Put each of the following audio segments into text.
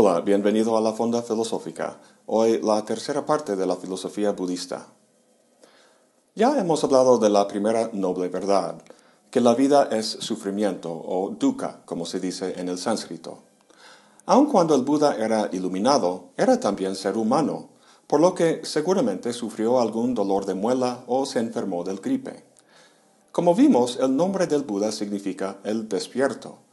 Hola, bienvenido a la Fonda Filosófica. Hoy la tercera parte de la filosofía budista. Ya hemos hablado de la primera noble verdad, que la vida es sufrimiento o dukkha, como se dice en el sánscrito. Aun cuando el Buda era iluminado, era también ser humano, por lo que seguramente sufrió algún dolor de muela o se enfermó del gripe. Como vimos, el nombre del Buda significa el despierto.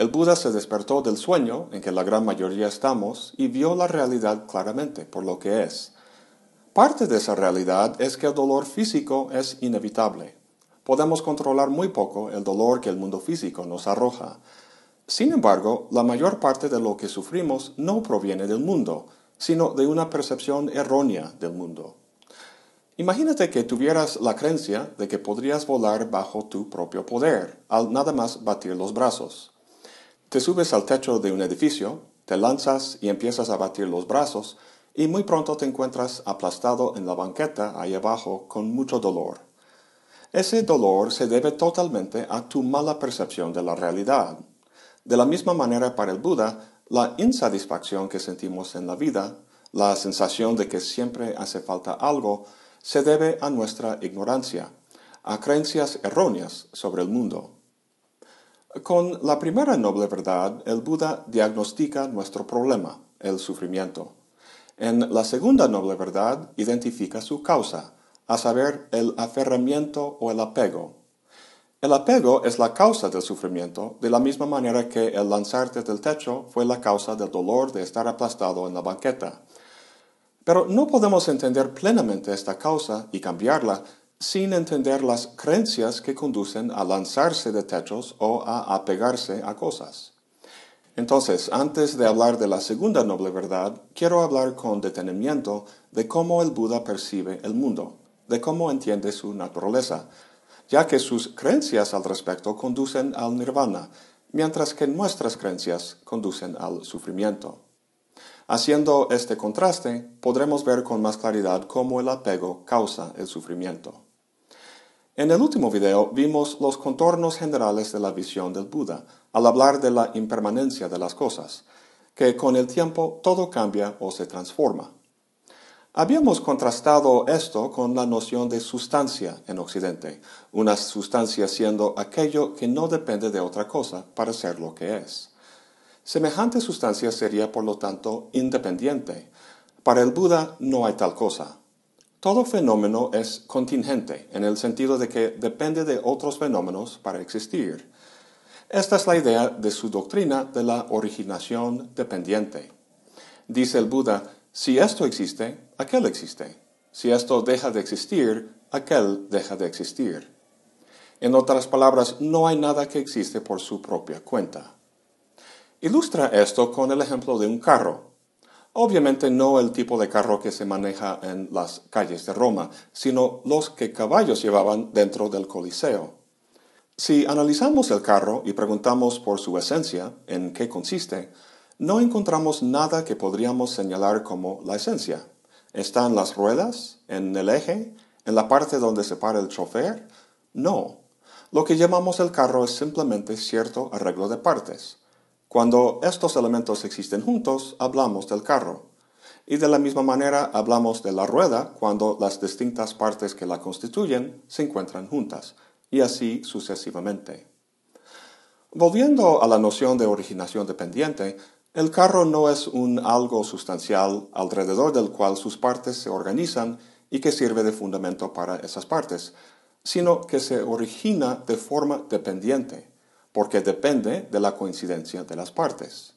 El Buda se despertó del sueño en que la gran mayoría estamos y vio la realidad claramente por lo que es. Parte de esa realidad es que el dolor físico es inevitable. Podemos controlar muy poco el dolor que el mundo físico nos arroja. Sin embargo, la mayor parte de lo que sufrimos no proviene del mundo, sino de una percepción errónea del mundo. Imagínate que tuvieras la creencia de que podrías volar bajo tu propio poder, al nada más batir los brazos. Te subes al techo de un edificio, te lanzas y empiezas a batir los brazos, y muy pronto te encuentras aplastado en la banqueta ahí abajo con mucho dolor. Ese dolor se debe totalmente a tu mala percepción de la realidad. De la misma manera para el Buda, la insatisfacción que sentimos en la vida, la sensación de que siempre hace falta algo, se debe a nuestra ignorancia, a creencias erróneas sobre el mundo. Con la primera noble verdad, el Buda diagnostica nuestro problema, el sufrimiento. En la segunda noble verdad, identifica su causa, a saber, el aferramiento o el apego. El apego es la causa del sufrimiento, de la misma manera que el lanzarte del techo fue la causa del dolor de estar aplastado en la banqueta. Pero no podemos entender plenamente esta causa y cambiarla sin entender las creencias que conducen a lanzarse de techos o a apegarse a cosas. Entonces, antes de hablar de la segunda noble verdad, quiero hablar con detenimiento de cómo el Buda percibe el mundo, de cómo entiende su naturaleza, ya que sus creencias al respecto conducen al nirvana, mientras que nuestras creencias conducen al sufrimiento. Haciendo este contraste, podremos ver con más claridad cómo el apego causa el sufrimiento. En el último video vimos los contornos generales de la visión del Buda al hablar de la impermanencia de las cosas, que con el tiempo todo cambia o se transforma. Habíamos contrastado esto con la noción de sustancia en Occidente, una sustancia siendo aquello que no depende de otra cosa para ser lo que es. Semejante sustancia sería, por lo tanto, independiente. Para el Buda no hay tal cosa. Todo fenómeno es contingente, en el sentido de que depende de otros fenómenos para existir. Esta es la idea de su doctrina de la originación dependiente. Dice el Buda, si esto existe, aquel existe. Si esto deja de existir, aquel deja de existir. En otras palabras, no hay nada que existe por su propia cuenta. Ilustra esto con el ejemplo de un carro. Obviamente no el tipo de carro que se maneja en las calles de Roma, sino los que caballos llevaban dentro del Coliseo. Si analizamos el carro y preguntamos por su esencia, en qué consiste, no encontramos nada que podríamos señalar como la esencia. ¿Están las ruedas? ¿En el eje? ¿En la parte donde se para el chofer? No. Lo que llamamos el carro es simplemente cierto arreglo de partes. Cuando estos elementos existen juntos, hablamos del carro. Y de la misma manera hablamos de la rueda cuando las distintas partes que la constituyen se encuentran juntas, y así sucesivamente. Volviendo a la noción de originación dependiente, el carro no es un algo sustancial alrededor del cual sus partes se organizan y que sirve de fundamento para esas partes, sino que se origina de forma dependiente porque depende de la coincidencia de las partes.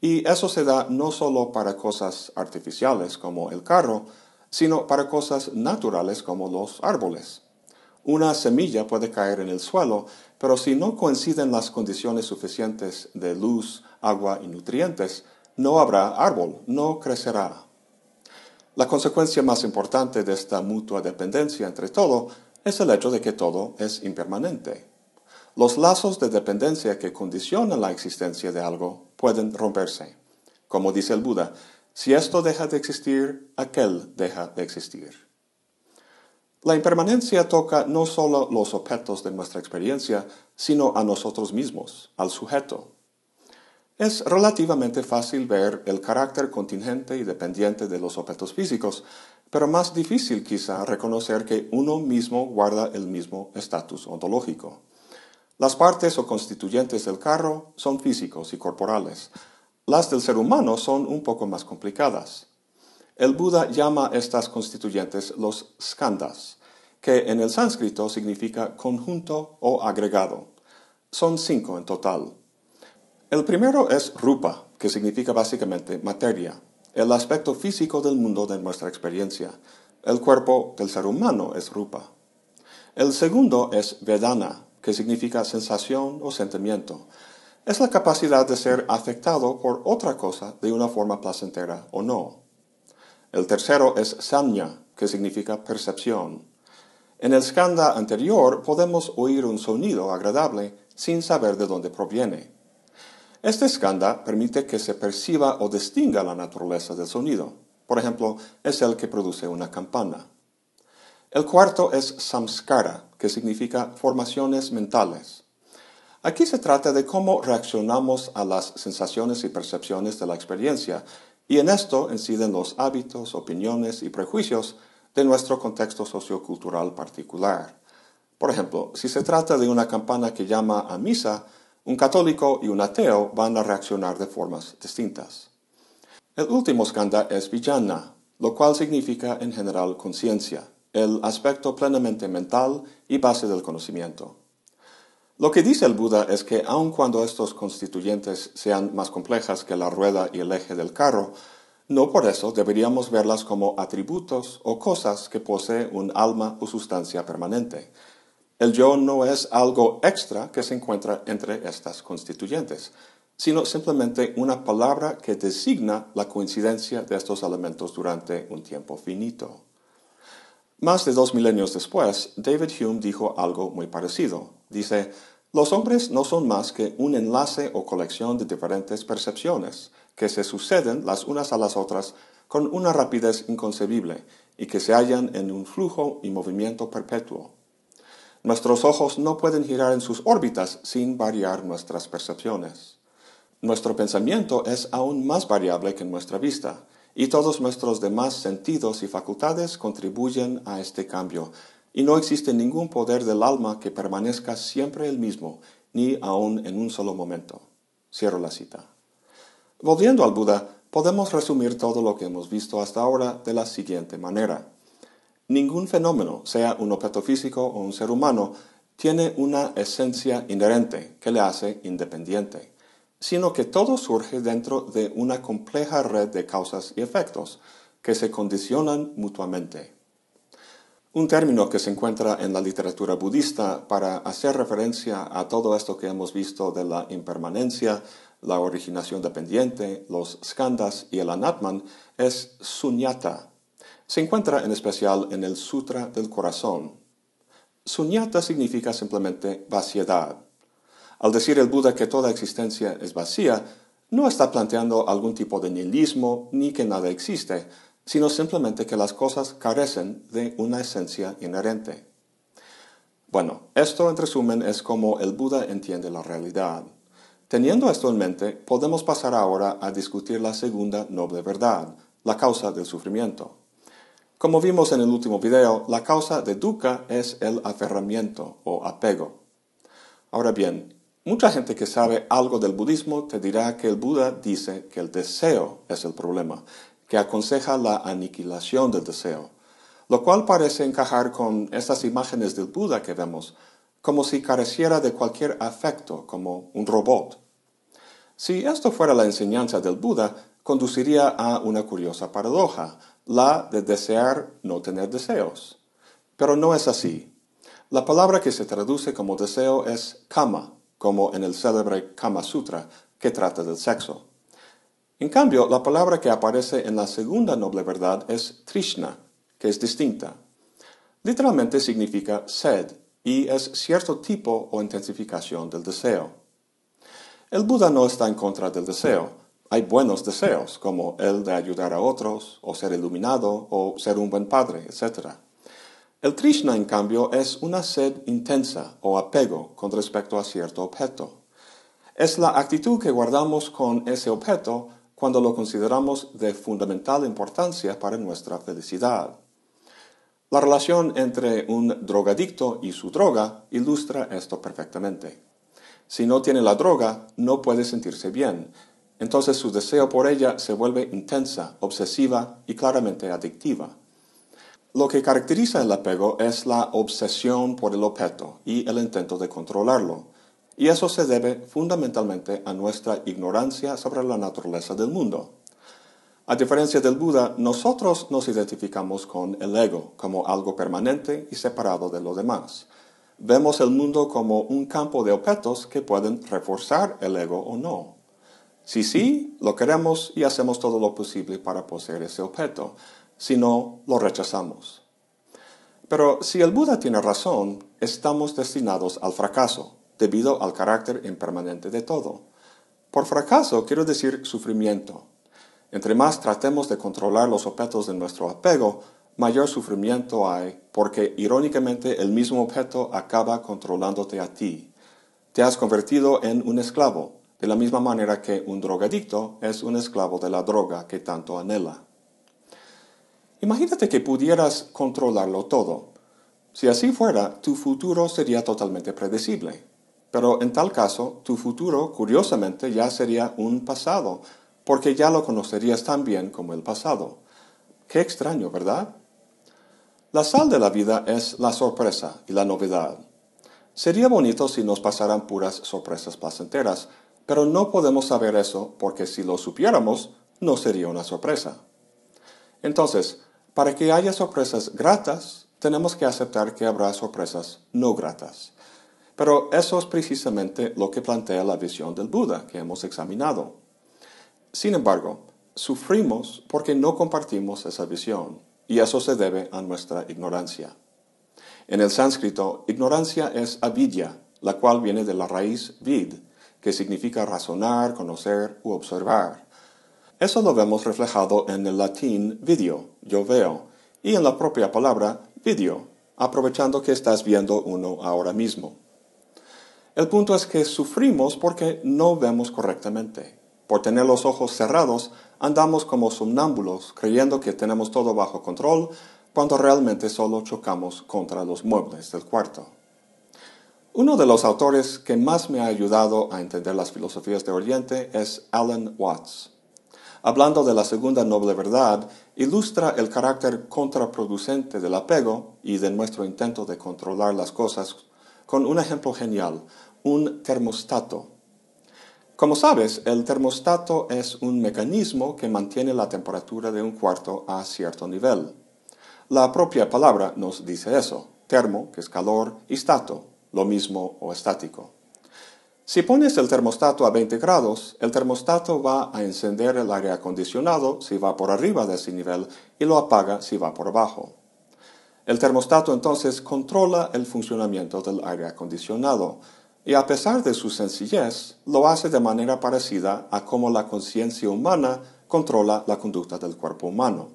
Y eso se da no solo para cosas artificiales como el carro, sino para cosas naturales como los árboles. Una semilla puede caer en el suelo, pero si no coinciden las condiciones suficientes de luz, agua y nutrientes, no habrá árbol, no crecerá. La consecuencia más importante de esta mutua dependencia entre todo es el hecho de que todo es impermanente. Los lazos de dependencia que condicionan la existencia de algo pueden romperse. Como dice el Buda, si esto deja de existir, aquel deja de existir. La impermanencia toca no solo los objetos de nuestra experiencia, sino a nosotros mismos, al sujeto. Es relativamente fácil ver el carácter contingente y dependiente de los objetos físicos, pero más difícil quizá reconocer que uno mismo guarda el mismo estatus ontológico. Las partes o constituyentes del carro son físicos y corporales. Las del ser humano son un poco más complicadas. El Buda llama estas constituyentes los skandhas, que en el sánscrito significa conjunto o agregado. Son cinco en total. El primero es rupa, que significa básicamente materia, el aspecto físico del mundo de nuestra experiencia. El cuerpo del ser humano es rupa. El segundo es vedana, que significa sensación o sentimiento. Es la capacidad de ser afectado por otra cosa de una forma placentera o no. El tercero es sanya, que significa percepción. En el skanda anterior podemos oír un sonido agradable sin saber de dónde proviene. Este skanda permite que se perciba o distinga la naturaleza del sonido. Por ejemplo, es el que produce una campana. El cuarto es samskara, que significa formaciones mentales. Aquí se trata de cómo reaccionamos a las sensaciones y percepciones de la experiencia, y en esto inciden los hábitos, opiniones y prejuicios de nuestro contexto sociocultural particular. Por ejemplo, si se trata de una campana que llama a misa, un católico y un ateo van a reaccionar de formas distintas. El último skanda es vijnana, lo cual significa en general conciencia, el aspecto plenamente mental y base del conocimiento. Lo que dice el Buda es que aun cuando estos constituyentes sean más complejas que la rueda y el eje del carro, no por eso deberíamos verlas como atributos o cosas que posee un alma o sustancia permanente, el yo no es algo extra que se encuentra entre estas constituyentes, sino simplemente una palabra que designa la coincidencia de estos elementos durante un tiempo finito. Más de dos milenios después, David Hume dijo algo muy parecido. Dice, los hombres no son más que un enlace o colección de diferentes percepciones que se suceden las unas a las otras con una rapidez inconcebible y que se hallan en un flujo y movimiento perpetuo. Nuestros ojos no pueden girar en sus órbitas sin variar nuestras percepciones. Nuestro pensamiento es aún más variable que nuestra vista, y todos nuestros demás sentidos y facultades contribuyen a este cambio, y no existe ningún poder del alma que permanezca siempre el mismo, ni aun en un solo momento. Cierro la cita. Volviendo al Buda, podemos resumir todo lo que hemos visto hasta ahora de la siguiente manera. Ningún fenómeno, sea un objeto físico o un ser humano, tiene una esencia inherente que le hace independiente, sino que todo surge dentro de una compleja red de causas y efectos que se condicionan mutuamente. Un término que se encuentra en la literatura budista para hacer referencia a todo esto que hemos visto de la impermanencia, la originación dependiente, los skandhas y el anatman es sunyata, se encuentra en especial en el Sutra del Corazón. Sunyata significa simplemente vaciedad. Al decir el Buda que toda existencia es vacía, no está planteando algún tipo de nihilismo ni que nada existe, sino simplemente que las cosas carecen de una esencia inherente. Bueno, esto en resumen es como el Buda entiende la realidad. Teniendo esto en mente, podemos pasar ahora a discutir la segunda noble verdad, la causa del sufrimiento. Como vimos en el último video, la causa de dukkha es el aferramiento o apego. Ahora bien, mucha gente que sabe algo del budismo te dirá que el Buda dice que el deseo es el problema, que aconseja la aniquilación del deseo, lo cual parece encajar con estas imágenes del Buda que vemos, como si careciera de cualquier afecto, como un robot. Si esto fuera la enseñanza del Buda, conduciría a una curiosa paradoja, la de desear no tener deseos. Pero no es así. La palabra que se traduce como deseo es kama, como en el célebre Kama Sutra, que trata del sexo. En cambio, la palabra que aparece en la segunda noble verdad es trishna, que es distinta. Literalmente significa sed y es cierto tipo o intensificación del deseo. El Buda no está en contra del deseo, hay buenos deseos, como el de ayudar a otros, o ser iluminado, o ser un buen padre, etc. El Trishna, en cambio, es una sed intensa o apego con respecto a cierto objeto. Es la actitud que guardamos con ese objeto cuando lo consideramos de fundamental importancia para nuestra felicidad. La relación entre un drogadicto y su droga ilustra esto perfectamente. Si no tiene la droga, no puede sentirse bien, entonces su deseo por ella se vuelve intensa, obsesiva y claramente adictiva. Lo que caracteriza el apego es la obsesión por el objeto y el intento de controlarlo, y eso se debe fundamentalmente a nuestra ignorancia sobre la naturaleza del mundo. A diferencia del Buda, nosotros nos identificamos con el ego como algo permanente y separado de lo demás. Vemos el mundo como un campo de objetos que pueden reforzar el ego o no. Si sí, lo queremos y hacemos todo lo posible para poseer ese objeto. Si no, lo rechazamos. Pero si el Buda tiene razón, estamos destinados al fracaso, debido al carácter impermanente de todo. Por fracaso quiero decir sufrimiento. Entre más tratemos de controlar los objetos de nuestro apego, mayor sufrimiento hay, porque irónicamente el mismo objeto acaba controlándote a ti. Te has convertido en un esclavo, de la misma manera que un drogadicto es un esclavo de la droga que tanto anhela. Imagínate que pudieras controlarlo todo. Si así fuera, tu futuro sería totalmente predecible. Pero en tal caso, tu futuro, curiosamente, ya sería un pasado, porque ya lo conocerías tan bien como el pasado. Qué extraño, ¿verdad? La sal de la vida es la sorpresa y la novedad. Sería bonito si nos pasaran puras sorpresas placenteras, pero no podemos saber eso porque si lo supiéramos, no sería una sorpresa. Entonces, para que haya sorpresas gratas, tenemos que aceptar que habrá sorpresas no gratas. Pero eso es precisamente lo que plantea la visión del Buda que hemos examinado. Sin embargo, sufrimos porque no compartimos esa visión, y eso se debe a nuestra ignorancia. En el sánscrito, ignorancia es avidya, la cual viene de la raíz vid, que significa razonar, conocer u observar. Eso lo vemos reflejado en el latín video, yo veo, y en la propia palabra video, aprovechando que estás viendo uno ahora mismo. El punto es que sufrimos porque no vemos correctamente. Por tener los ojos cerrados, andamos como somnámbulos, creyendo que tenemos todo bajo control, cuando realmente solo chocamos contra los muebles del cuarto. Uno de los autores que más me ha ayudado a entender las filosofías de Oriente es Alan Watts. Hablando de la segunda noble verdad, ilustra el carácter contraproducente del apego y de nuestro intento de controlar las cosas con un ejemplo genial, un termostato. Como sabes, el termostato es un mecanismo que mantiene la temperatura de un cuarto a cierto nivel. La propia palabra nos dice eso, termo, que es calor, y stato, lo mismo o estático. Si pones el termostato a 20 grados, el termostato va a encender el aire acondicionado si va por arriba de ese nivel y lo apaga si va por abajo. El termostato entonces controla el funcionamiento del aire acondicionado y a pesar de su sencillez, lo hace de manera parecida a cómo la conciencia humana controla la conducta del cuerpo humano.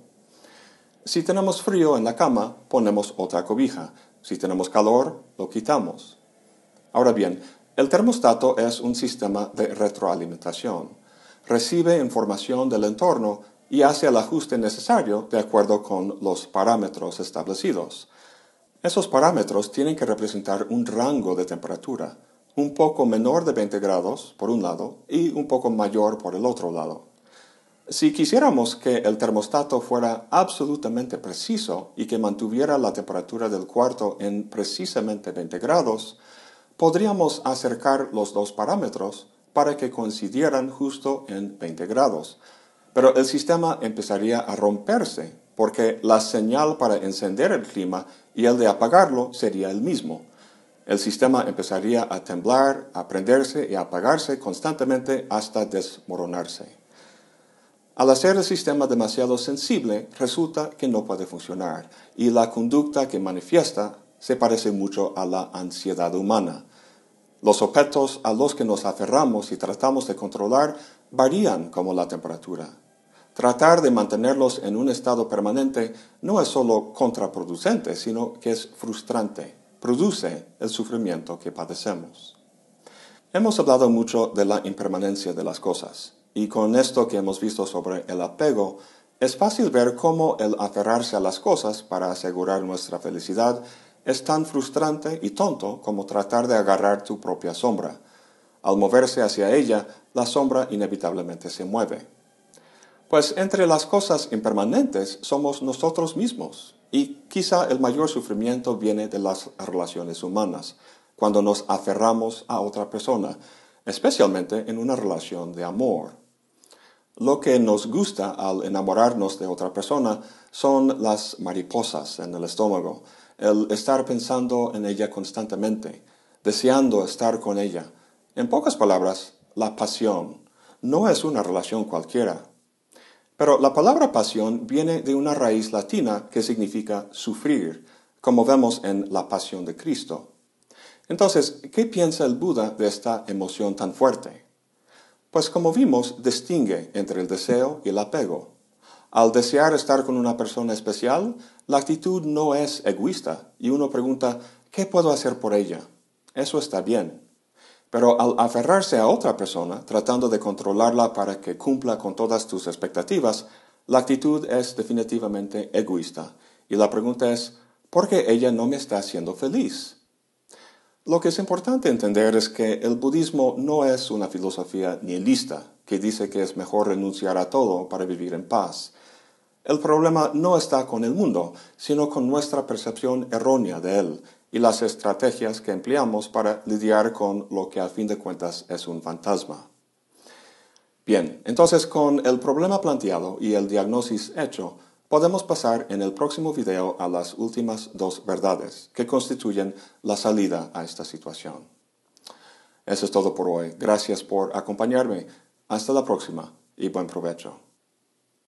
Si tenemos frío en la cama, ponemos otra cobija. Si tenemos calor, lo quitamos. Ahora bien, el termostato es un sistema de retroalimentación. Recibe información del entorno y hace el ajuste necesario de acuerdo con los parámetros establecidos. Esos parámetros tienen que representar un rango de temperatura, un poco menor de 20 grados por un lado y un poco mayor por el otro lado. Si quisiéramos que el termostato fuera absolutamente preciso y que mantuviera la temperatura del cuarto en precisamente 20 grados, podríamos acercar los dos parámetros para que coincidieran justo en 20 grados. Pero el sistema empezaría a romperse porque la señal para encender el clima y el de apagarlo sería el mismo. El sistema empezaría a temblar, a prenderse y a apagarse constantemente hasta desmoronarse. Al hacer el sistema demasiado sensible, resulta que no puede funcionar y la conducta que manifiesta se parece mucho a la ansiedad humana. Los objetos a los que nos aferramos y tratamos de controlar varían como la temperatura. Tratar de mantenerlos en un estado permanente no es solo contraproducente, sino que es frustrante, produce el sufrimiento que padecemos. Hemos hablado mucho de la impermanencia de las cosas, y con esto que hemos visto sobre el apego, es fácil ver cómo el aferrarse a las cosas para asegurar nuestra felicidad es tan frustrante y tonto como tratar de agarrar tu propia sombra. Al moverse hacia ella, la sombra inevitablemente se mueve. Pues entre las cosas impermanentes somos nosotros mismos, y quizá el mayor sufrimiento viene de las relaciones humanas, cuando nos aferramos a otra persona, especialmente en una relación de amor. Lo que nos gusta al enamorarnos de otra persona son las mariposas en el estómago, el estar pensando en ella constantemente, deseando estar con ella. En pocas palabras, la pasión no es una relación cualquiera. Pero la palabra pasión viene de una raíz latina que significa sufrir, como vemos en la pasión de Cristo. Entonces, ¿qué piensa el Buda de esta emoción tan fuerte? Pues como vimos, distingue entre el deseo y el apego. Al desear estar con una persona especial, la actitud no es egoísta y uno pregunta, ¿qué puedo hacer por ella? Eso está bien. Pero al aferrarse a otra persona, tratando de controlarla para que cumpla con todas tus expectativas, la actitud es definitivamente egoísta. Y la pregunta es, ¿por qué ella no me está haciendo feliz? Lo que es importante entender es que el budismo no es una filosofía nihilista que dice que es mejor renunciar a todo para vivir en paz. El problema no está con el mundo, sino con nuestra percepción errónea de él y las estrategias que empleamos para lidiar con lo que a fin de cuentas es un fantasma. Bien, entonces con el problema planteado y el diagnóstico hecho, podemos pasar en el próximo video a las últimas dos verdades que constituyen la salida a esta situación. Eso es todo por hoy. Gracias por acompañarme. Hasta la próxima y buen provecho.